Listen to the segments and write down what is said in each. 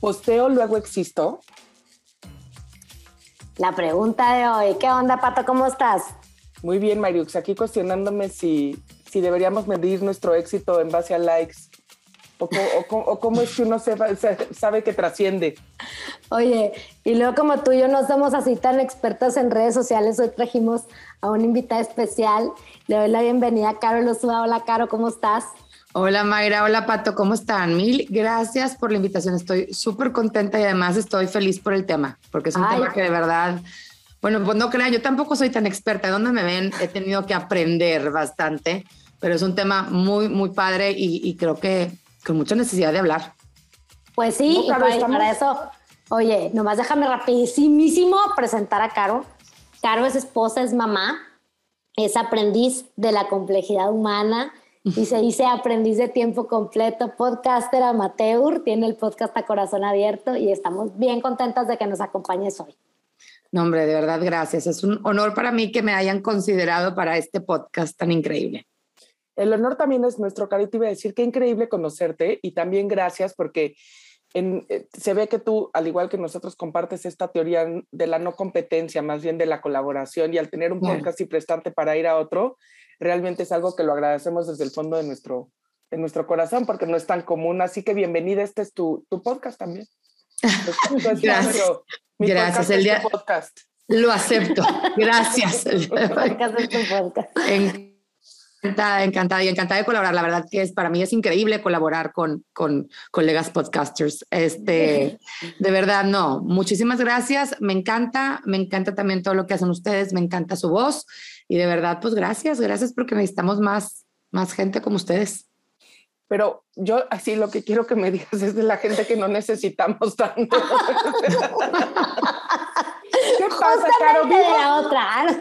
¿Posteo luego existo? La pregunta de hoy, ¿qué onda, Pato? ¿Cómo estás? Muy bien, Mariux, aquí cuestionándome si, si deberíamos medir nuestro éxito en base a likes o, cómo es que uno sabe que trasciende. Oye, y luego como tú y yo no somos así tan expertos en redes sociales, hoy trajimos a una invitada especial. Le doy la bienvenida a Caro Lozúa. Hola, Caro, ¿cómo estás? Hola Mayra, hola Pato, ¿cómo están? Mil gracias por la invitación, estoy súper contenta y además estoy feliz por el tema, porque es un tema que de verdad, bueno, pues no crean, yo tampoco soy tan experta, ¿dónde me ven? He tenido que aprender bastante, pero es un tema muy, muy padre y, creo que con mucha necesidad de hablar. Pues sí, y para, eso, oye, nomás déjame rapidísimo presentar a Caro. Caro es esposa, es mamá, es aprendiz de la complejidad humana, y se dice aprendiz de tiempo completo, podcaster amateur, tiene el podcast a corazón abierto y estamos bien contentas de que nos acompañes hoy. No, hombre, de verdad, gracias. Es un honor para mí que me hayan considerado para este podcast tan increíble. El honor también es nuestro, Cari, te iba a decir qué increíble conocerte y también gracias porque en, eh, se ve que tú, al igual que nosotros, compartes esta teoría de la no competencia, más bien de la colaboración y al tener un podcast y prestarte para ir a otro, realmente es algo que lo agradecemos desde el fondo de nuestro, de nuestro corazón porque no es tan común. Así que bienvenida, este es tu, tu podcast también. Gracias. Gracias. el día... podcast. Lo acepto. Gracias. Encantada, encantada y encantada de colaborar. La verdad que es para mí es increíble colaborar con, con colegas podcasters. Este, de verdad, no. Muchísimas gracias. Me encanta, me encanta también todo lo que hacen ustedes. Me encanta su voz y de verdad, pues gracias, gracias porque necesitamos más, más gente como ustedes. Pero yo así lo que quiero que me digas es de la gente que no necesitamos tanto. ¿Qué pasa, Caro? Vivo, otra.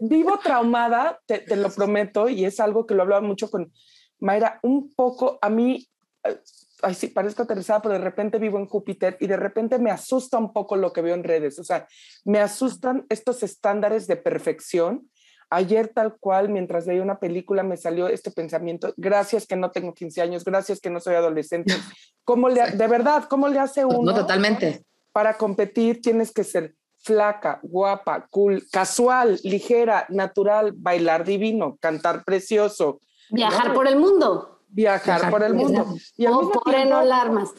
vivo traumada, te, te, lo prometo, y es algo que lo hablaba mucho con Mayra, un poco a mí, eh, ay, sí, parezco aterrizada, pero de repente vivo en Júpiter y de repente me asusta un poco lo que veo en redes. O sea, me asustan estos estándares de perfección Ayer tal cual, mientras veía una película, me salió este pensamiento, gracias que no tengo 15 años, gracias que no soy adolescente. ¿Cómo le, de verdad, cómo le hace uno? No, totalmente. Para competir tienes que ser flaca, guapa, cool, casual, ligera, natural, bailar divino, cantar precioso. Viajar por el mundo. Viajar, por el mundo. Y o por no alarmas.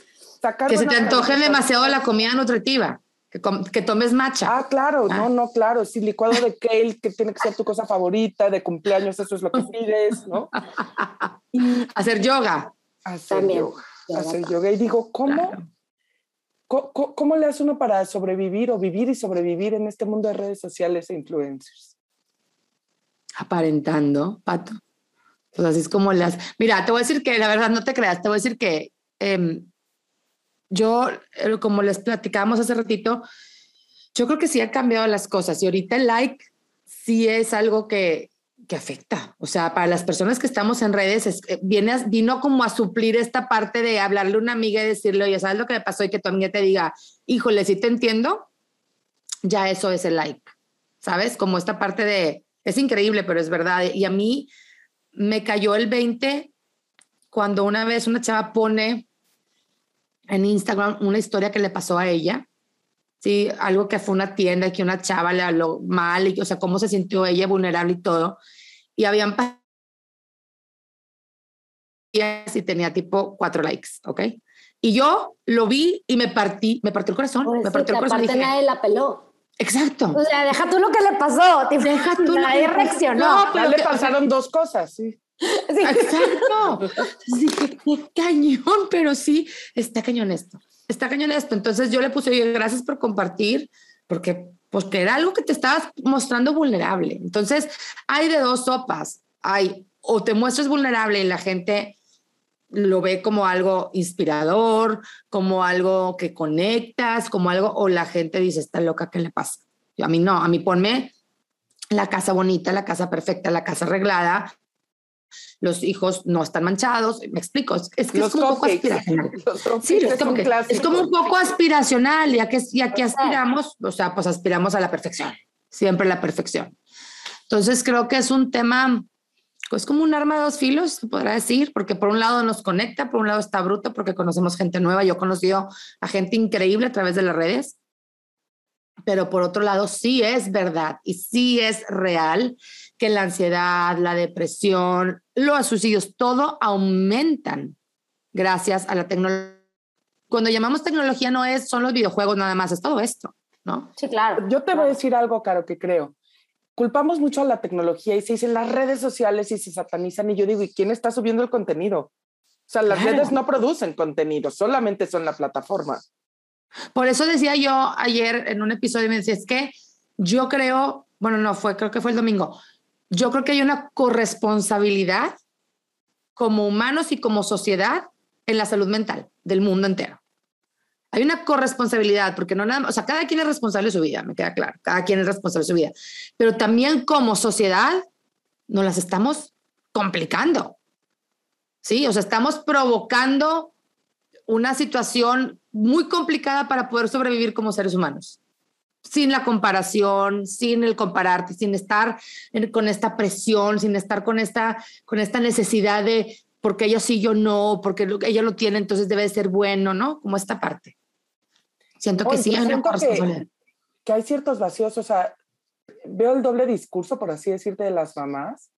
Que se te antoje demasiado la comida nutritiva que, tomes matcha. Ah, claro, no, ah. no, claro, sí, licuado de kale, que tiene que ser tu cosa favorita, de cumpleaños, eso es lo que pides, ¿no? hacer yoga. Hacer yoga. Hacer yoga. Y digo, ¿cómo, ¿cómo, le hace uno para sobrevivir o vivir y sobrevivir en este mundo de redes sociales e influencers? Aparentando, Pato. Pues así es como las... Mira, te voy a decir que, la verdad, no te creas, te voy a decir que em, yo, eh, como les platicábamos hace ratito, yo creo que sí ha cambiado las cosas y ahorita el like sí es algo que, que afecta. O sea, para las personas que estamos en redes, eh, viene, vino como a suplir esta parte de hablarle a una amiga y decirle, oye, ¿sabes lo que me pasó? Y que tu amiga te diga, híjole, sí te entiendo, ya eso es el like. ¿Sabes? Como esta parte de, es increíble, pero es verdad. Y a mí me cayó el 20 cuando una vez una chava pone en Instagram una historia que le pasó a ella, ¿sí? Algo que fue una tienda y que una chava le habló mal, y, o sea, cómo se sintió ella vulnerable y todo. Y habían y tenía tipo cuatro likes, ¿ok? Y yo lo vi y me partí, me partió el corazón, pues me partió el corazón. Aparte nadie la peló. Exacto. O sea, deja tú lo que le pasó. Deja tú nadie reaccionó. No, pero le pasaron dos cosas, sí. Exacto. qué cañón, pero sí, está cañón esto. Está cañón esto. Entonces yo le puse, oye, gracias por compartir, porque, pues, era algo que te estabas mostrando vulnerable. Entonces, hay de dos sopas. Hay, o te muestras vulnerable y la gente lo ve como algo inspirador, como algo que conectas, como algo, o la gente dice, está loca, ¿qué le pasa? Yo, a mí no, a mí ponme la casa bonita, la casa perfecta, la casa arreglada, los hijos no están manchados, me explico, es, que es como un poco aspiracional. Sí, es como, es como, un poco aspiracional, ya que, ya que aspiramos, o sea, pues aspiramos a la perfección, siempre la perfección. Entonces creo que es un tema pues como un arma de dos filos, se podrá decir, porque por un lado nos conecta, por un lado está bruto porque conocemos gente nueva. Yo he conocido a gente increíble a través de las redes, pero por otro lado sí es verdad y sí es real que la ansiedad, la depresión, los suicidios, todo aumentan gracias a la tecnología. Cuando llamamos tecnología no es, son los videojuegos nada más, es todo esto, ¿no? Sí, claro. Yo te voy a decir algo, Caro, que creo culpamos mucho a la tecnología y se dicen las redes sociales y se satanizan y yo digo, ¿y quién está subiendo el contenido? O sea, las redes no producen contenido, solamente son la plataforma. Por eso decía yo ayer en un episodio, me decía, es que yo creo, bueno, no fue, creo que fue el domingo, yo creo que hay una corresponsabilidad como humanos y como sociedad en la salud mental del mundo entero hay una corresponsabilidad, porque no nada, o sea, cada quien es responsable de su vida, me queda claro, cada quien es responsable de su vida, pero también como sociedad nos las estamos complicando, ¿sí? O sea, estamos provocando una situación muy complicada para poder sobrevivir como seres humanos, sin la comparación, sin el compararte, sin estar con esta presión, sin estar con esta, con esta necesidad de porque ella sí, yo no, porque ella lo tiene, entonces debe ser bueno, ¿no? Como esta parte. Siento que sí hay una que, que hay ciertos vacíos, o sea, veo el doble discurso, por así decirte, de las mamás,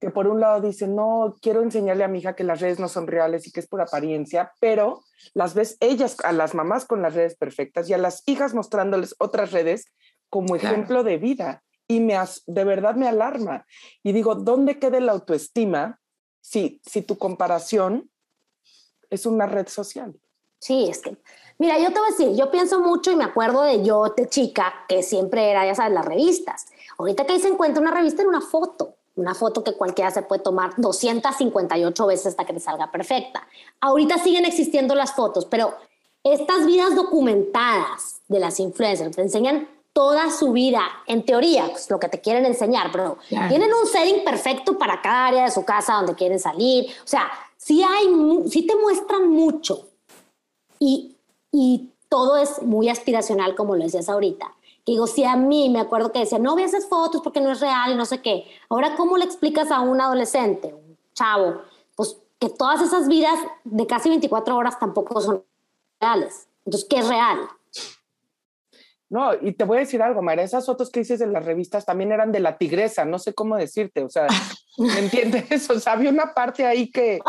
que por un lado dicen, no, quiero enseñarle a mi hija que las redes no son reales y que es por apariencia, pero las ves ellas, a las mamás con las redes perfectas y a las hijas mostrándoles otras redes como ejemplo de vida. Y me de verdad me alarma. Y digo, ¿dónde queda la autoestima si, si tu comparación es una red social? Sí, es que Mira, yo te voy a decir, yo pienso mucho y me acuerdo de yo de chica, que siempre era, ya sabes, las revistas. Ahorita que ahí se encuentra una revista en una foto, una foto que cualquiera se puede tomar 258 veces hasta que te salga perfecta. Ahorita siguen existiendo las fotos, pero estas vidas documentadas de las influencers te enseñan toda su vida, en teoría, pues lo que te quieren enseñar, pero tienen un setting perfecto para cada área de su casa donde quieren salir. O sea, sí, hay, sí te muestran mucho. Y y todo es muy aspiracional, como lo decías ahorita. Que digo, si a mí me acuerdo que decía, no veas esas fotos porque no es real y no sé qué. Ahora, ¿cómo le explicas a un adolescente, un chavo, pues que todas esas vidas de casi 24 horas tampoco son reales? Entonces, ¿qué es real? No, y te voy a decir algo, María, esas fotos que dices en las revistas también eran de la tigresa, no sé cómo decirte, o sea, ¿me entiendes? O sea, había una parte ahí que,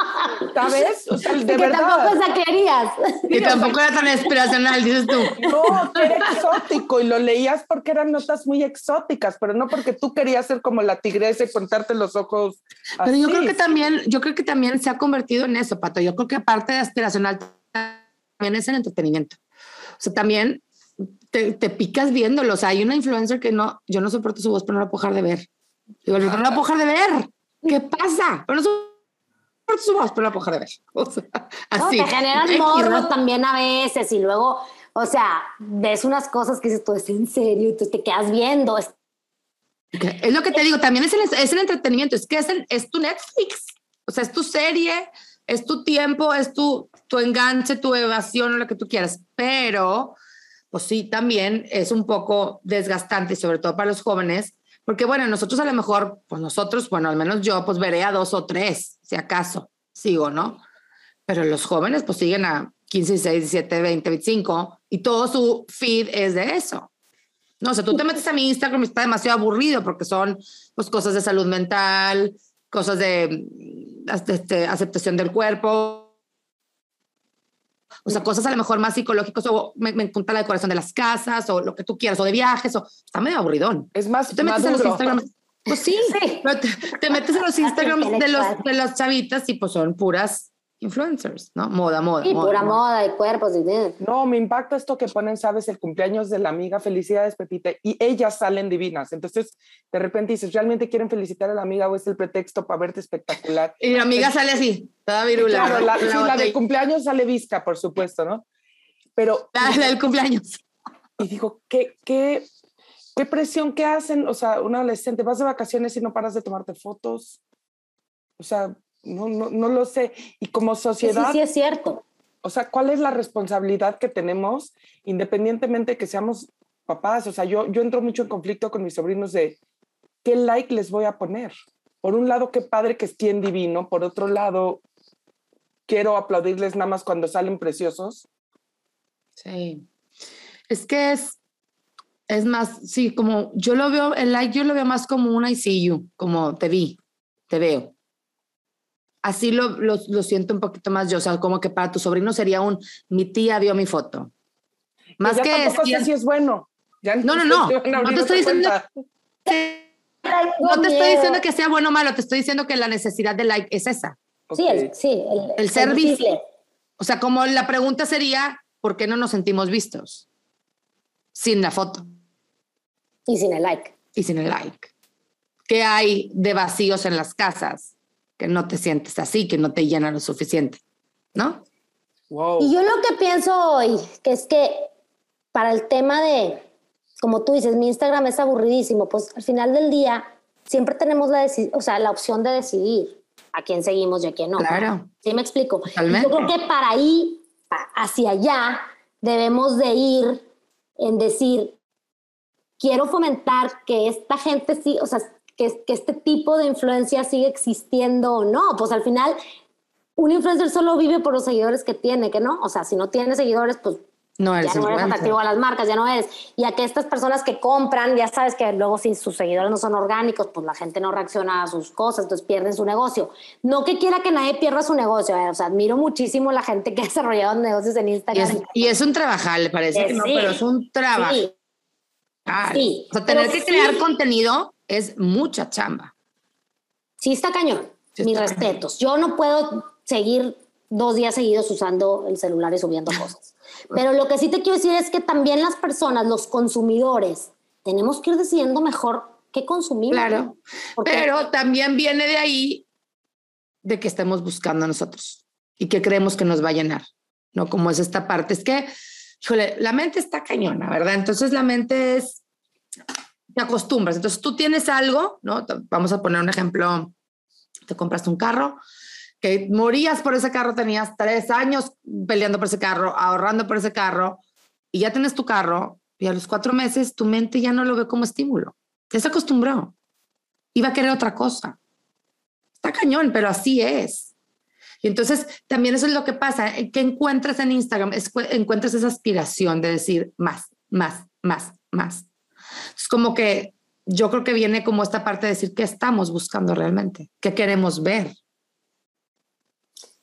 ¿sabes? O sea, de que tampoco esa querías. Y tampoco era tan inspiracional, dices tú. No, era exótico y lo leías porque eran notas muy exóticas, pero no porque tú querías ser como la tigresa y contarte los ojos. Pero yo creo que también, yo creo que también se ha convertido en eso, Pato. Yo creo que aparte de aspiracional también es el entretenimiento. O sea, también te, te, picas viéndolo. O sea, hay una influencer que no, yo no soporto su voz, pero no la puedo dejar de ver. Digo, no la puedo dejar de ver. ¿Qué pasa? Pero no soporto su voz, pero no la puedo dejar de ver. O sea, así. No, te generan morro también a veces y luego, o sea, ves unas cosas que dices, tú es en serio, y tú te quedas viendo. Es, es lo que te digo, también es el, es el entretenimiento, es que es, el, es tu Netflix, o sea, es tu serie, es tu tiempo, es tu, tu enganche, tu evasión, lo que tú quieras, pero pues sí, también es un poco desgastante, sobre todo para los jóvenes, porque bueno, nosotros a lo mejor, pues nosotros, bueno, al menos yo, pues veré a dos o tres, si acaso, sigo, ¿no? Pero los jóvenes pues siguen a 15, 16, 17, 20, 25 y todo su feed es de eso. No, o sea, tú te metes a mi Instagram y está demasiado aburrido porque son pues cosas de salud mental, cosas de, de este, aceptación del cuerpo, o sea, cosas a lo mejor más psicológicas, o me, me encanta la decoración de las casas, o lo que tú quieras, o de viajes, o está medio aburridón. Es más, te metes en los Instagram. Pues sí, Te, metes en los Instagram de, los, de las chavitas y pues son puras influencers, ¿no? Moda, moda. Sí, pura moda, de cuerpos. Y. No, me impacta esto que ponen, sabes, el cumpleaños de la amiga, felicidades, Pepita, y ellas salen divinas. Entonces, de repente dices, ¿realmente quieren felicitar a la amiga o es el pretexto para verte espectacular? Y la amiga sale así, toda virula. Claro, la, la, del cumpleaños sale visca, por supuesto, ¿no? Pero... La, del cumpleaños. Y digo, ¿qué, qué, qué presión que hacen? O sea, un adolescente, vas de vacaciones y no paras de tomarte fotos. O sea, no, no, no lo sé. Y como sociedad... Sí, sí, es cierto. O sea, ¿cuál es la responsabilidad que tenemos independientemente de que seamos papás? O sea, yo, yo entro mucho en conflicto con mis sobrinos de qué like les voy a poner. por un lado, qué padre que estén divino, por otro lado, quiero aplaudirles nada más cuando salen preciosos. Sí. Es que es, es más, sí, como yo lo veo, el like yo lo veo más como una I see you, como te vi, te veo. Así lo, lo, lo siento un poquito más yo, o sea, como que para tu sobrino sería un, mi tía vio mi foto. Más que, tampoco sé si es bueno. no, no, no. No te estoy diciendo. No te estoy diciendo que sea bueno o malo, te estoy diciendo que la necesidad de like es esa. Sí, el, sí, el, servicio. O sea, como la pregunta sería, ¿por qué no nos sentimos vistos? Sin la foto. Y sin el like. Y sin el like. ¿Qué hay de vacíos en las casas? Que no te sientes así, que no te llena lo suficiente, ¿no? Y yo lo que pienso hoy, que es que para el tema de, como tú dices, mi Instagram es aburridísimo, pues al final del día siempre tenemos la, o sea, la opción de decidir a quién seguimos y a quién no. Claro. ¿Sí me explico? Yo creo que para ahí, hacia allá, debemos de ir en decir, quiero fomentar que esta gente sí, o sea, que, que este tipo de influencia sigue existiendo o no. Pues al final, un influencer solo vive por los seguidores que tiene, que no. O sea, si no tiene seguidores, pues no eres ya no eres atractivo a las marcas, ya no eres. Y a que estas personas que compran, ya sabes que luego si sus seguidores no son orgánicos, pues la gente no reacciona a sus cosas, entonces pierden su negocio. No que quiera que nadie pierda su negocio, eh, o sea, admiro muchísimo la gente que ha desarrollado negocios en Instagram. Y es, un trabajar, le parece que no, pero es un trabajo. Sí. O sea, tener que crear contenido es mucha chamba. Sí, está cañón. Mis respetos. Yo no puedo seguir dos días seguidos usando el celular y subiendo cosas. Pero lo que sí te quiero decir es que también las personas, los consumidores, tenemos que ir decidiendo mejor qué consumir. Claro, pero también viene de ahí de que estemos buscando nosotros y que creemos que nos va a llenar, ¿no? Como es esta parte. Es que, híjole, la mente está cañona, ¿verdad? Entonces la mente es, te acostumbras. Entonces tú tienes algo, ¿no? Vamos a poner un ejemplo, te compraste un carro, que morías por ese carro, tenías tres años peleando por ese carro, ahorrando por ese carro, y ya tienes tu carro, y a los cuatro meses tu mente ya no lo ve como estímulo. Ya se acostumbró. Iba a querer otra cosa. Está cañón, pero así es. Y entonces también eso es lo que pasa, eh, que encuentras en Instagram, encuentras esa aspiración de decir más, más, más, más. Es como que yo creo que viene como esta parte de decir qué estamos buscando realmente, qué queremos ver.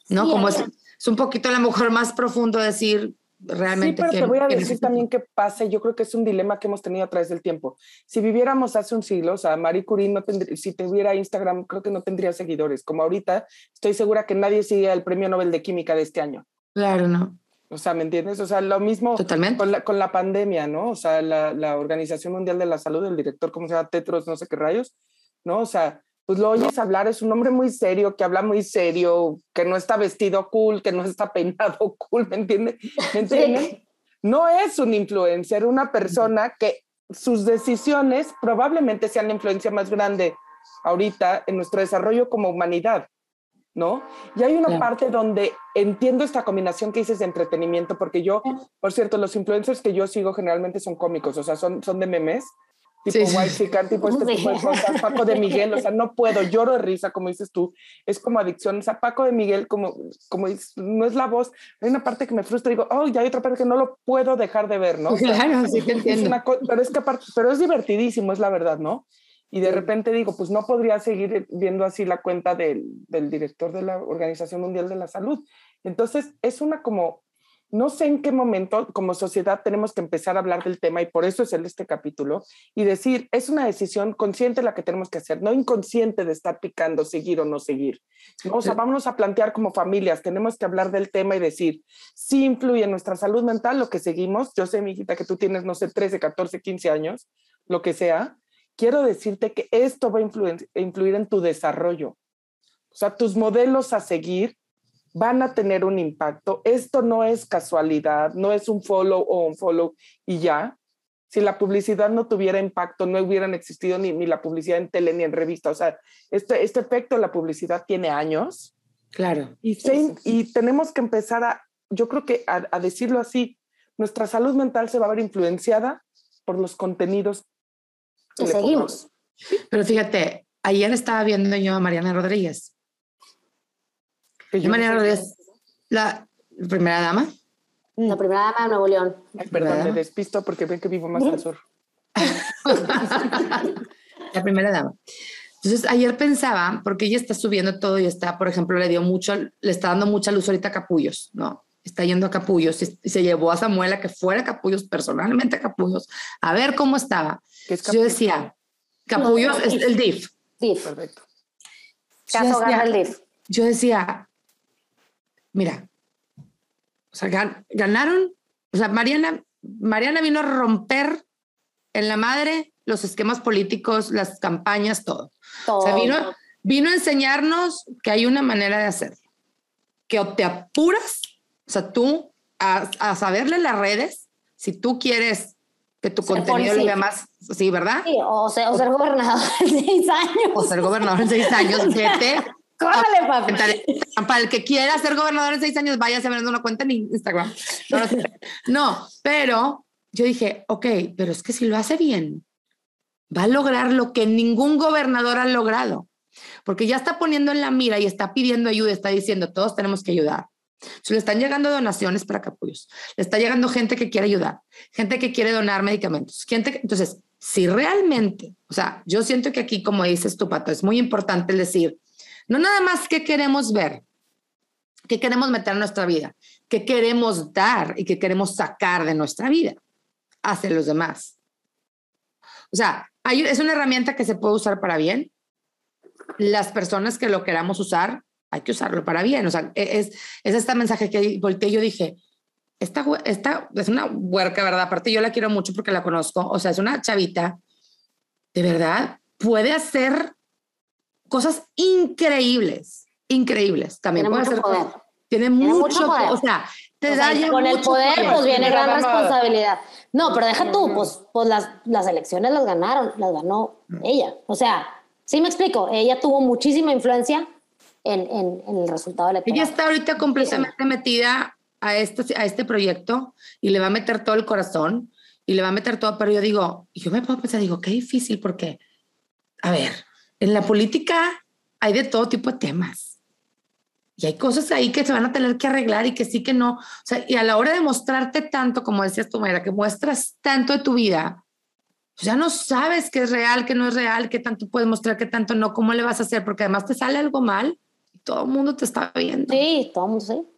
¿no? Como es, es, un poquito a lo mejor más profundo decir realmente. Sí, pero te voy a decir también qué pasa. Yo creo que es un dilema que hemos tenido a través del tiempo. Si viviéramos hace un siglo, o sea, Marie Curie no tendría, si tuviera Instagram, creo que no tendría seguidores. Como ahorita, estoy segura que nadie sigue el premio Nobel de Química de este año. Claro, no. O sea, ¿me entiendes? O sea, lo mismo Totalmente. Con, la, con la pandemia, ¿no? O sea, la, la Organización Mundial de la Salud, el director, ¿cómo se llama? Tetros, no sé qué rayos, ¿no? O sea, pues lo oyes hablar, es un hombre muy serio, que habla muy serio, que no está vestido cool, que no está peinado cool, ¿me entiendes? ¿Me No es un influencer, una persona que sus decisiones probablemente sean la influencia más grande ahorita en nuestro desarrollo como humanidad, ¿no? Y hay una parte donde entiendo esta combinación que dices de entretenimiento, porque yo, por cierto, los influencers que yo sigo generalmente son cómicos, o sea, son, son de memes, tipo sí, White tipo este tipo de cosas, Paco de Miguel, o sea, no puedo, lloro de risa, como dices tú, es como adicción, o sea, Paco de Miguel, como, como no es la voz, hay una parte que me frustra, digo, oh, ya hay otra parte que no lo puedo dejar de ver, ¿no? claro, sí te entiendo. pero es que aparte, pero es divertidísimo, es la verdad, ¿no? Y de repente digo, pues no podría seguir viendo así la cuenta del, del director de la Organización Mundial de la Salud. Entonces, es una como no sé en qué momento como sociedad tenemos que empezar a hablar del tema y por eso es el este capítulo y decir, es una decisión consciente la que tenemos que hacer, no inconsciente de estar picando, seguir o no seguir. O sea, vámonos a plantear como familias, tenemos que hablar del tema y decir, si influye en nuestra salud mental lo que seguimos. Yo sé, mi hijita, que tú tienes, no sé, 13, 14, 15 años, lo que sea. Quiero decirte que esto va a influir, influir en tu desarrollo. O sea, tus modelos a seguir van a tener un impacto. Esto no es casualidad, no es un follow o un follow y ya. Si la publicidad no tuviera impacto, no hubieran existido ni, ni la publicidad en tele ni en revista. O sea, este, este efecto de la publicidad tiene años. Claro. Y, y tenemos que empezar a, yo creo que a, decirlo así, nuestra salud mental se va a ver influenciada por los contenidos seguimos. Pero fíjate, ayer estaba viendo yo a Mariana Rodríguez. Mariana Rodríguez, la primera dama. La primera dama de Nuevo León. perdón, me despisto porque ven que vivo más al sur. la primera dama. Entonces, ayer pensaba, porque ella está subiendo todo y está, por ejemplo, le dio mucho, le está dando mucha luz ahorita a Capullos, ¿no? Está yendo a Capullos y, se llevó a Samuel a que fuera a Capullos, personalmente a Capullos, a ver cómo estaba. Yo decía, Capullos es el DIF. DIF. Perfecto. Caso gana el DIF. Yo decía, mira, o sea, ganaron, o sea, Mariana, Mariana vino a romper en la madre los esquemas políticos, las campañas, todo. O sea, vino, vino a enseñarnos que hay una manera de hacerlo. Que o te apuras, o sea, tú a, a saberle las redes, si tú quieres que tu contenido lo vea más, sí, ¿verdad? Sí, o, ser, gobernador en seis años. O ser gobernador en seis años, vete. Córrele, papi. Para el que quiera ser gobernador en seis años, vaya a una cuenta en Instagram. no, pero yo dije, ok, pero es que si lo hace bien, va a lograr lo que ningún gobernador ha logrado, porque ya está poniendo en la mira y está pidiendo ayuda, está diciendo, todos tenemos que ayudar. Se le están llegando donaciones para capullos, le está llegando gente que quiere ayudar, gente que quiere donar medicamentos, gente entonces, si realmente, o sea, yo siento que aquí, como dices tu Pato, es muy importante decir, no nada más qué queremos ver, qué queremos meter en nuestra vida, qué queremos dar y qué queremos sacar de nuestra vida hacia los demás. O sea, es una herramienta que se puede usar para bien. Las personas que lo queramos usar, hay que usarlo para bien. O sea, e, es, es este mensaje que volteé yo dije, esta, esta es una huerca, ¿verdad? Aparte yo la quiero mucho porque la conozco. O sea, es una chavita, de verdad, puede hacer cosas increíbles, increíbles. También puede hacer poder. Tiene, mucho, poder. O sea, te da Con el poder, pues viene gran responsabilidad. No, pero deja tú, pues, pues las, las elecciones las ganaron, las ganó ella. O sea, sí me explico, ella tuvo muchísima influencia en, en, en el resultado electoral. Ella está ahorita completamente metida a este, a este proyecto y le va a meter todo el corazón y le va a meter todo, pero yo digo, yo me puedo pensar, digo, qué difícil porque, a ver, en la política hay de todo tipo de temas y hay cosas ahí que se van a tener que arreglar y que sí que no. O sea, y a la hora de mostrarte tanto, como decías tú, Mayra, que muestras tanto de tu vida, pues ya no sabes qué es real, qué no es real, qué tanto puedes mostrar, qué tanto no, cómo le vas a hacer, porque además te sale algo mal todo el mundo te está viendo. Sí, todo el mundo sí.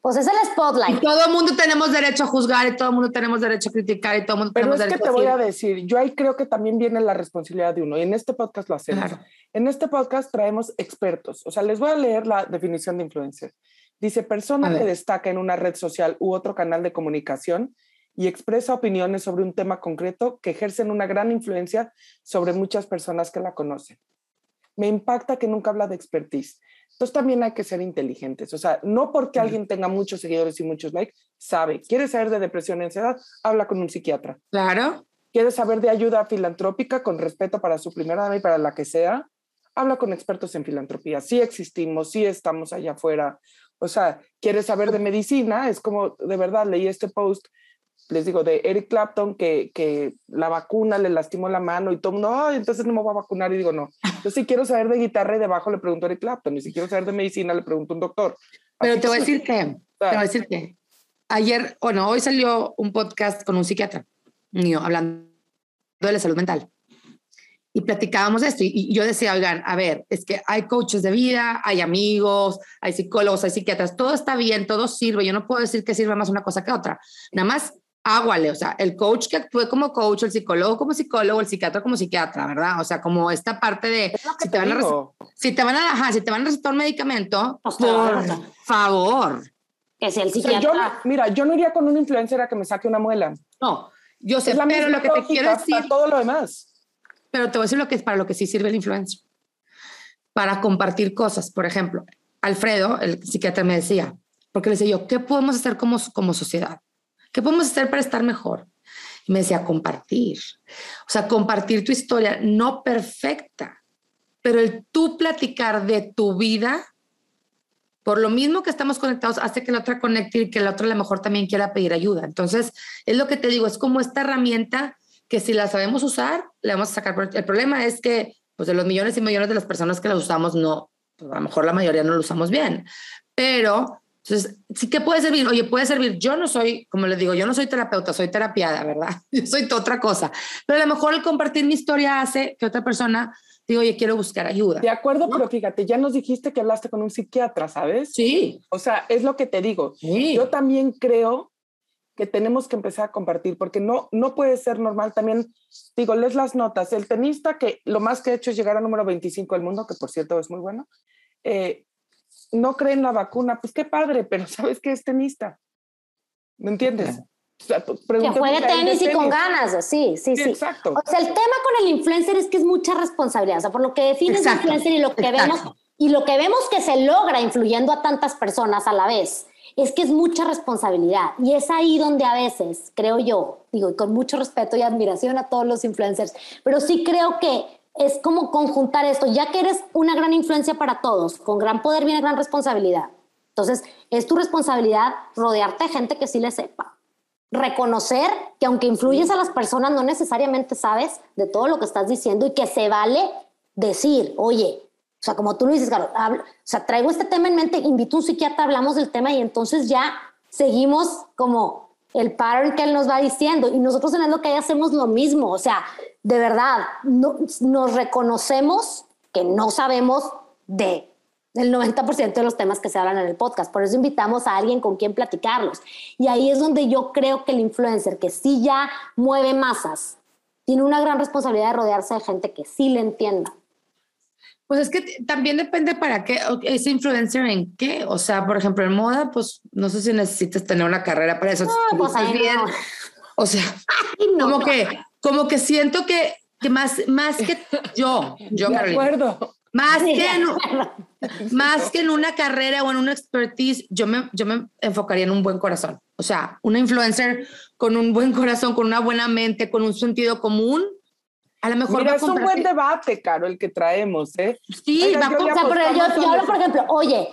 Pues es el spotlight. Y todo el mundo tenemos derecho a juzgar y todo el mundo tenemos derecho a criticar y todo el mundo Pero tenemos es que te voy a decir, yo ahí creo que también viene la responsabilidad de uno y en este podcast lo hacemos. En este podcast traemos expertos, o sea, les voy a leer la definición de influencer. Dice, persona que destaca en una red social u otro canal de comunicación y expresa opiniones sobre un tema concreto que ejercen una gran influencia sobre muchas personas que la conocen. Me impacta que nunca habla de expertise entonces también hay que ser inteligentes. O sea, no porque alguien tenga muchos seguidores y muchos likes, sabe. ¿Quieres saber de depresión y ansiedad? Habla con un psiquiatra. Claro. ¿Quieres saber de ayuda filantrópica con respeto para su primera dama y para la que sea? Habla con expertos en filantropía. Sí existimos, sí estamos allá afuera. O sea, ¿quieres saber de medicina? Es como, de verdad, leí este post les digo, de Eric Clapton, que, que la vacuna le lastimó la mano y todo mundo, entonces no me voy a vacunar. Y digo, no. Yo si quiero saber de guitarra y debajo le pregunto a Eric Clapton. Y si quiero saber de medicina le pregunto a un doctor. Pero te voy a decir que, te voy a decir que ayer, bueno, hoy salió un podcast con un psiquiatra mío hablando de la salud mental. Y platicábamos de esto y, yo decía, oigan, a ver, es que hay coaches de vida, hay amigos, hay psicólogos, hay psiquiatras, todo está bien, todo sirve. Yo no puedo decir que sirva más una cosa que otra. Nada más águale, o sea, el coach que actúe como coach, el psicólogo como psicólogo, el psiquiatra como psiquiatra, ¿verdad? O sea, como esta parte de si te, van a si te, van a si te van a recetar un medicamento, pues por favor. Que sea el psiquiatra. mira, yo no iría con un influencer a que me saque una muela. No, yo sé, pero lo que te quiero decir. todo lo demás. Pero te voy a decir lo que es para lo que sí sirve el influencer. Para compartir cosas. Por ejemplo, Alfredo, el psiquiatra, me decía, porque le decía yo, ¿qué podemos hacer como, como sociedad? ¿Qué podemos hacer para estar mejor? Y me decía, compartir. O sea, compartir tu historia, no perfecta, pero el tú platicar de tu vida, por lo mismo que estamos conectados, hace que la otra conecte y que la otra a lo mejor también quiera pedir ayuda. Entonces, es lo que te digo, es como esta herramienta que si la sabemos usar, le vamos a sacar. El problema es que pues de los millones y millones de las personas que la usamos, no, pues a lo mejor la mayoría no lo usamos bien, pero entonces, sí que puede servir. Oye, puede servir. Yo no soy, como les digo, yo no soy terapeuta, soy terapiada, ¿verdad? Yo soy otra cosa. Pero a lo mejor el compartir mi historia hace que otra persona diga, oye, quiero buscar ayuda. De acuerdo, pero fíjate, ya nos dijiste que hablaste con un psiquiatra, ¿sabes? Sí. O sea, es lo que te digo. Sí. Yo también creo que tenemos que empezar a compartir, porque no, no puede ser normal. También, digo, lees las notas. El tenista que lo más que ha hecho es llegar al número 25 del mundo, que por cierto es muy bueno, eh, no cree en la vacuna, pues qué padre, pero ¿sabes qué es tenista? ¿Me entiendes? O que juegue tenis y con ganas, sí, sí, sí, Exacto. O sea, el tema con el influencer es que es mucha responsabilidad, o sea, por lo que defines influencer y lo que vemos y lo que vemos que se logra influyendo a tantas personas a la vez, es que es mucha responsabilidad. Y es ahí donde a veces, creo yo, digo, y con mucho respeto y admiración a todos los influencers, pero sí creo que es como conjuntar esto, ya que eres una gran influencia para todos, con gran poder viene gran responsabilidad. Entonces, es tu responsabilidad rodearte de gente que sí le sepa. Reconocer que aunque influyes a las personas, no necesariamente sabes de todo lo que estás diciendo y que se vale decir, oye, o sea, como tú lo dices, Carlos, o sea, traigo este tema en mente, invito a un psiquiatra, hablamos del tema y entonces ya seguimos como el pattern que él nos va diciendo y nosotros en lo que hacemos lo mismo, o sea, de verdad, no, nos reconocemos que no sabemos de el 90% de los temas que se hablan en el podcast. Por eso invitamos a alguien con quien platicarlos. Y ahí es donde yo creo que el influencer, que sí ya mueve masas, tiene una gran responsabilidad de rodearse de gente que sí le entienda. Pues es que también depende para qué, es influencer en qué. O sea, por ejemplo, en moda, pues no sé si necesitas tener una carrera para eso. No, pues bien. O sea, como que como que siento que, que más, más que yo, yo, de acuerdo. Más que, en, más que en una carrera o en una expertise, yo me, yo me enfocaría en un buen corazón. O sea, una influencer con un buen corazón, con una buena mente, con un sentido común. A lo mejor Mira, es un buen debate, Caro, el que traemos, ¿eh? Sí, yo, yo hablo, por ejemplo, oye,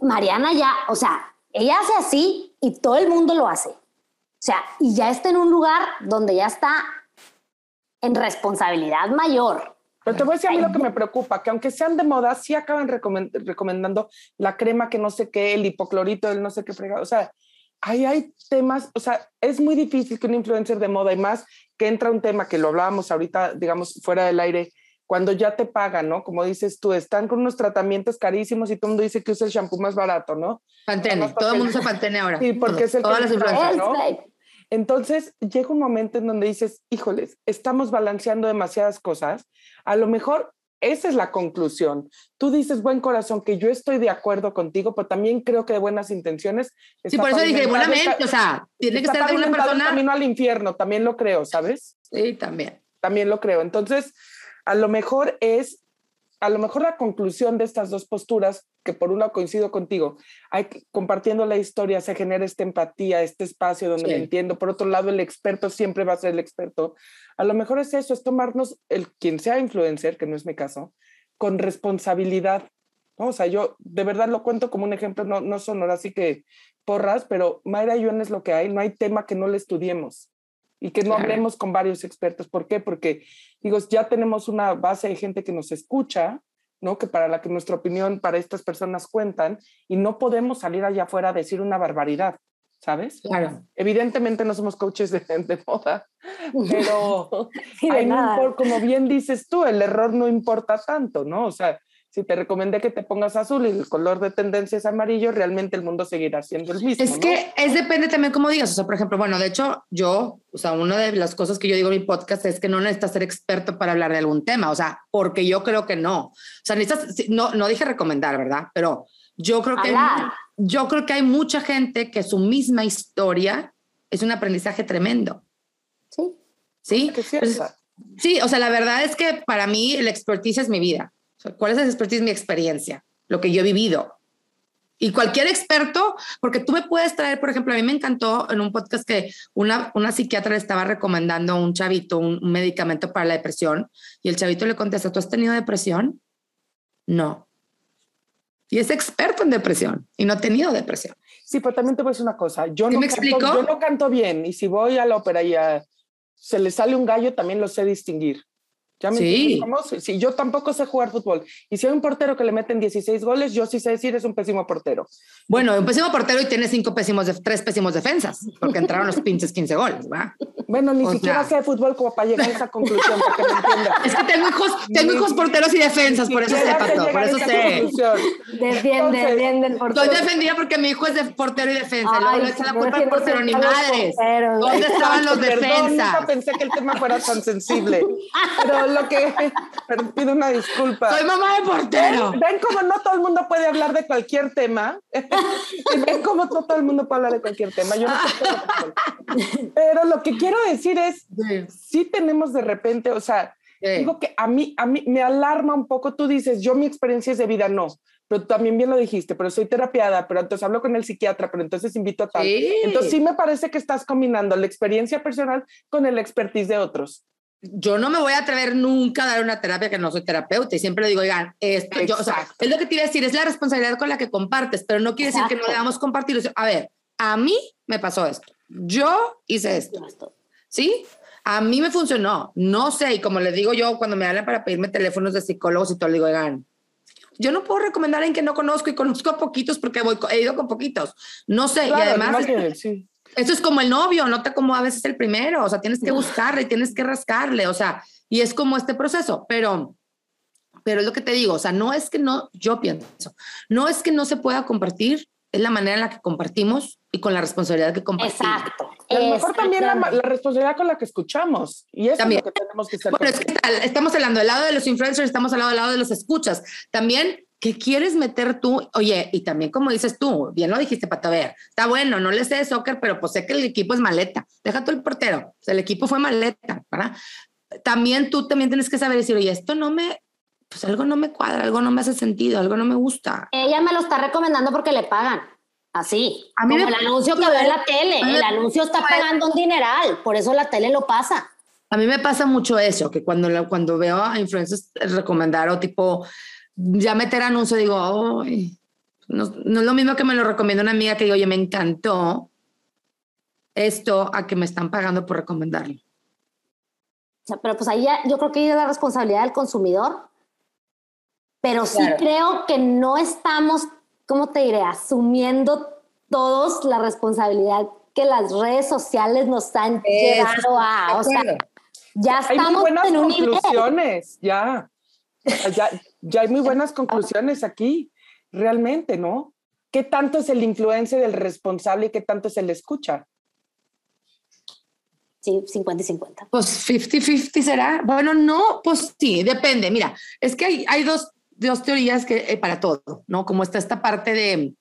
Mariana ya, o sea, ella hace así y todo el mundo lo hace. O sea, y ya está en un lugar donde ya está en responsabilidad mayor. Pero te voy a decir a mí lo que me preocupa, que aunque sean de moda, sí acaban recomendando la crema que no sé qué, el hipoclorito, el no sé qué fregado. O sea, ahí hay temas, o sea, es muy difícil que un influencer de moda y más que entra un tema que lo hablábamos ahorita, digamos, fuera del aire, cuando ya te pagan, ¿no? Como dices tú, están con unos tratamientos carísimos y todo el mundo dice que usa el shampoo más barato, ¿no? Pantene, todo el mundo usa Pantene ahora. Sí, porque es el Todas las ¿no? Entonces llega un momento en donde dices, híjoles, estamos balanceando demasiadas cosas. A lo mejor esa es la conclusión. Tú dices, buen corazón, que yo estoy de acuerdo contigo, pero también creo que de buenas intenciones. Sí, por eso dije, buenamente, o sea, tiene que estar de una persona. camino al infierno, también lo creo, ¿sabes? Sí, también. También lo creo. Entonces, a lo mejor es a lo mejor la conclusión de estas dos posturas, que por un lado coincido contigo, hay compartiendo la historia se genera esta empatía, este espacio donde me entiendo. Por otro lado, el experto siempre va a ser el experto. A lo mejor es eso, es tomarnos el quien sea influencer, que no es mi caso, con responsabilidad. O sea, yo de verdad lo cuento como un ejemplo, no, no son ahora sí que porras, pero Mayra y yo es lo que hay, no hay tema que no le estudiemos y que no hablemos con varios expertos. ¿Por qué? Porque, digo, ya tenemos una base de gente que nos escucha, ¿no? Que para la que nuestra opinión para estas personas cuentan y no podemos salir allá afuera a decir una barbaridad, ¿sabes? Claro. Evidentemente no somos coaches de, de moda, pero como bien dices tú, el error no importa tanto, ¿no? O sea, si te recomendé que te pongas azul y el color de tendencia es amarillo, realmente el mundo seguirá siendo el mismo. Es que es depende también cómo digas. O sea, por ejemplo, bueno, de hecho, yo, o sea, una de las cosas que yo digo en mi podcast es que no necesitas ser experto para hablar de algún tema. O sea, porque yo creo que no. O sea, necesitas, no, no dije recomendar, ¿verdad? Pero yo creo que, yo creo que hay mucha gente que su misma historia es un aprendizaje tremendo. Sí. Sí. sí, o sea, la verdad es que para mí el expertise es mi vida. ¿Cuál es esa expertise? Mi experiencia, lo que yo he vivido. Y cualquier experto, porque tú me puedes traer, por ejemplo, a mí me encantó en un podcast que una, una psiquiatra le estaba recomendando a un chavito un, medicamento para la depresión y el chavito le contesta, ¿tú has tenido depresión? No. Y es experto en depresión y no ha tenido depresión. Sí, pero también te voy a decir una cosa. Yo, no me canto, yo no canto bien y si voy a la ópera y se le sale un gallo, también lo sé distinguir. ¿Ya me sí. Si yo tampoco sé jugar fútbol. Y si hay un portero que le meten 16 goles, yo sí sé decir es un pésimo portero. Bueno, un pésimo portero y tiene cinco pésimos, de, tres pésimos defensas, porque entraron los pinches 15 goles, ¿va? Bueno, ni siquiera sé fútbol como para llegar a esa conclusión, para que me entienda. Es que tengo hijos, tengo hijos porteros y defensas, por eso sé, Pato, por eso sé. Defiende, defiende el portero. Estoy defendida porque mi hijo es de portero y defensa. Ay, Luego le echa la culpa al portero, ni madres. ¿Dónde estaban los defensas? Nunca pensé que el tema fuera tan sensible. Pero lo que pido una disculpa. Soy mamá de portero. Ven, cómo no todo el mundo puede hablar de cualquier tema. ven cómo no todo el mundo puede hablar de cualquier tema. Yo no sé Pero lo que quiero decir es, sí. tenemos de repente, o sea, digo que a mí, a mí me alarma un poco. Tú dices, yo mi experiencia es de vida, no pero también bien lo dijiste, pero soy terapiada, pero entonces hablo con el psiquiatra, pero entonces invito a tal. Entonces sí me parece que estás combinando la experiencia personal con el expertise de otros yo no me voy a atrever nunca a dar una terapia que no soy terapeuta y siempre le digo, oigan, esto, yo, o sea, es lo que te iba a decir, es la responsabilidad con la que compartes, pero no quiere decir que no le damos compartir. A ver, a mí me pasó esto, yo hice esto, ¿sí? A mí me funcionó, no sé, y como les digo yo, cuando me hablan para pedirme teléfonos de psicólogos y todo, le digo, oigan, yo no puedo recomendar alguien que no conozco y conozco a poquitos porque voy, he ido con poquitos, no sé, y además... sí eso es como el novio, no te como a veces el primero, o sea, tienes que buscarle, tienes que rascarle, o sea, y es como este proceso, pero, pero es lo que te digo, o sea, no es que no, yo pienso, no es que no se pueda compartir, es la manera en la que compartimos y con la responsabilidad que compartimos. Exacto. Y a lo mejor también la, responsabilidad con la que escuchamos. Y eso también. es lo que tenemos que ser. Bueno, es que estamos hablando del lado de los influencers, estamos hablando del lado de los escuchas. También ¿Qué quieres meter tú? Oye, y también como dices tú, bien lo dijiste, para ver, está bueno, no le sé de soccer, pero pues sé que el equipo es maleta. Deja tú el portero, el equipo fue maleta, ¿verdad? También tú también tienes que saber decir, oye, esto no me, pues algo no me cuadra, algo no me hace sentido, algo no me gusta. Ella me lo está recomendando porque le pagan. Así, a mí como el anuncio que veo en la tele, el anuncio está pagando un dineral, por eso la tele lo pasa. A mí me pasa mucho eso, que cuando, cuando veo a influencers recomendar o tipo, ya meter anuncio, digo, no, es lo mismo que me lo recomienda una amiga que digo, oye, me encantó esto a que me están pagando por recomendarlo. O sea, pero pues ahí ya, yo creo que ahí es la responsabilidad del consumidor, pero sí creo que no estamos, ¿cómo te diré?, asumiendo todos la responsabilidad que las redes sociales nos han llevado a, o sea, ya estamos en un conclusiones, ya. Ya ya hay muy buenas conclusiones aquí, realmente, ¿no? ¿Qué tanto es el influencia del responsable y qué tanto es el escucha? Sí, 50 y 50. Pues 50-50 será. Bueno, no, pues sí, depende. Mira, es que hay, hay dos, dos teorías que, eh, para todo, ¿no? Como está esta parte de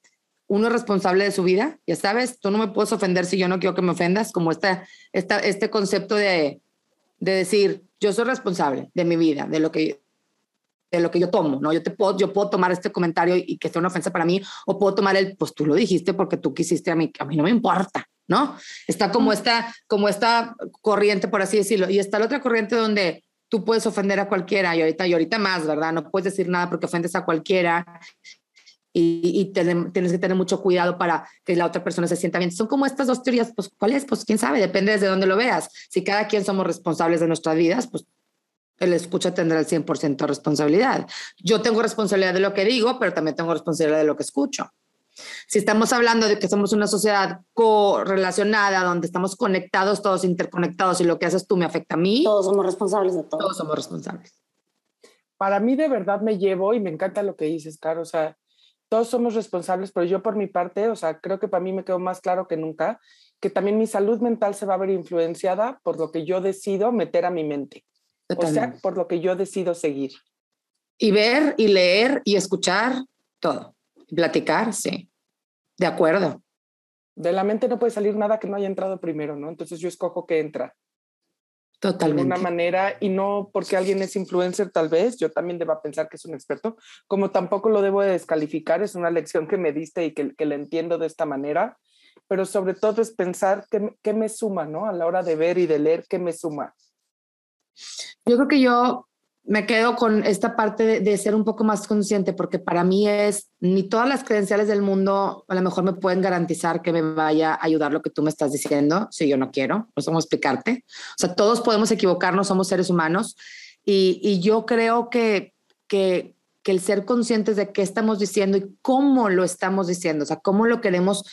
uno es responsable de su vida, ya sabes, tú no me puedes ofender si yo no quiero que me ofendas, como esta, esta, este concepto de, de decir, yo soy responsable de mi vida, de lo que de lo que yo tomo, ¿no? Yo, te puedo, yo puedo tomar este comentario y, que sea una ofensa para mí, o puedo tomar el, pues tú lo dijiste porque tú quisiste a mí, a mí no me importa, ¿no? Está como esta, como esta corriente, por así decirlo, y está la otra corriente donde tú puedes ofender a cualquiera, y ahorita, y ahorita más, ¿verdad? No puedes decir nada porque ofendes a cualquiera, y, tienes que tener mucho cuidado para que la otra persona se sienta bien. Son como estas dos teorías, pues ¿cuál es? Pues quién sabe, depende desde dónde lo veas. Si cada quien somos responsables de nuestras vidas, pues el escucha tendrá el 100% de responsabilidad. Yo tengo responsabilidad de lo que digo, pero también tengo responsabilidad de lo que escucho. Si estamos hablando de que somos una sociedad correlacionada, donde estamos conectados, todos interconectados, y lo que haces tú me afecta a mí. Todos somos responsables de todo. Todos somos responsables. Para mí de verdad me llevo y me encanta lo que dices, Caro. O sea, todos somos responsables, pero yo por mi parte, o sea, creo que para mí me quedó más claro que nunca que también mi salud mental se va a ver influenciada por lo que yo decido meter a mi mente. O sea, por lo que yo decido seguir. Y ver y leer y escuchar todo. Platicar, sí. De acuerdo. De la mente no puede salir nada que no haya entrado primero, ¿no? Entonces yo escojo que entra. Totalmente. De alguna manera, y no porque alguien es influencer, tal vez, yo también deba pensar que es un experto, como tampoco lo debo de descalificar, es una lección que me diste y que, que le entiendo de esta manera, pero sobre todo es pensar qué, qué me suma, ¿no? A la hora de ver y de leer, qué me suma. Yo creo que yo me quedo con esta parte de, ser un poco más consciente, porque para mí es, ni todas las credenciales del mundo a lo mejor me pueden garantizar que me vaya a ayudar lo que tú me estás diciendo, si yo no quiero, no cómo explicarte. O sea, todos podemos equivocarnos, somos seres humanos, Y, y yo creo que, que, que el ser conscientes de qué estamos diciendo y cómo lo estamos diciendo, o sea, cómo lo queremos,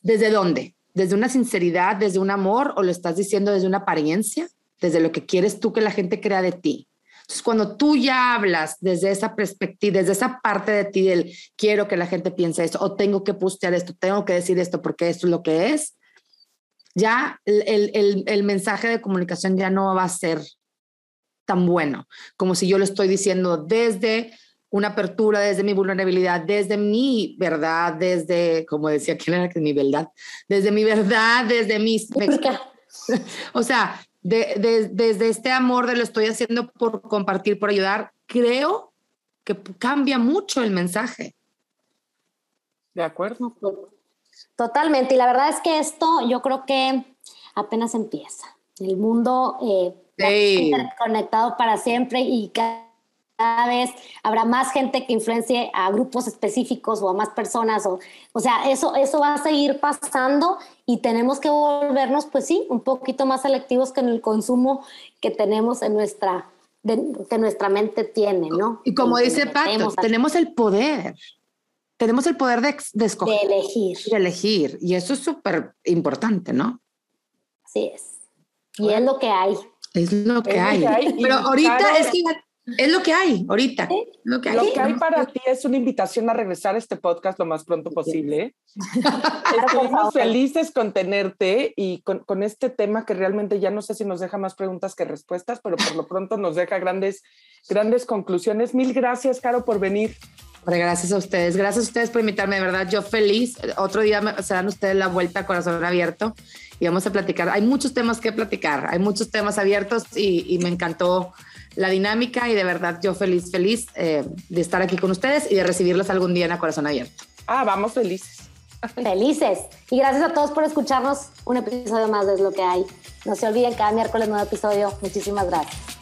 desde dónde, desde una sinceridad, desde un amor, o lo estás diciendo desde una apariencia, desde lo que quieres tú que la gente crea de ti. Entonces, cuando tú ya hablas desde esa perspectiva, desde esa parte de ti del quiero que la gente piense esto, o tengo que postear esto, tengo que decir esto porque esto es lo que es, ya el, el, el mensaje de comunicación ya no va a ser tan bueno como si yo lo estoy diciendo desde una apertura desde mi vulnerabilidad, desde mi verdad, desde, como decía, ¿quién era que mi verdad? Desde mi verdad, desde mis... o sea, desde este amor de lo estoy haciendo por compartir, por ayudar, creo que cambia mucho el mensaje. De acuerdo. Totalmente. Y la verdad es que esto yo creo que apenas empieza. El mundo eh, conectado para siempre y cada cada vez habrá más gente que influencie a grupos específicos o a más personas. O, o sea, eso, eso va a seguir pasando y tenemos que volvernos, pues sí, un poquito más selectivos con el consumo que tenemos en nuestra, que nuestra mente tiene, ¿no? Y como dice Pato, tenemos el poder. Tenemos el poder de, de escoger. De elegir. De elegir. Y eso es súper importante, ¿no? Así es. Y es lo que hay. Es lo que, hay. Pero ahorita es que es lo que hay ahorita. Lo que hay. para ti es una invitación a regresar a este podcast lo más pronto posible. Estamos felices con tenerte y con, con, este tema que realmente ya no sé si nos deja más preguntas que respuestas, pero por lo pronto nos deja grandes, grandes conclusiones. Mil gracias, Caro, por venir. Gracias a ustedes, gracias a ustedes por invitarme, de verdad, yo feliz. Otro día se dan ustedes la vuelta a corazón abierto y vamos a platicar. Hay muchos temas que platicar, hay muchos temas abiertos y, y me encantó la dinámica y de verdad yo feliz, feliz eh, de estar aquí con ustedes y de recibirlos algún día en a corazón abierto. Ah, vamos felices. Felices. Y gracias a todos por escucharnos un episodio más de Es lo que hay. No se olviden, cada miércoles nuevo episodio. Muchísimas gracias.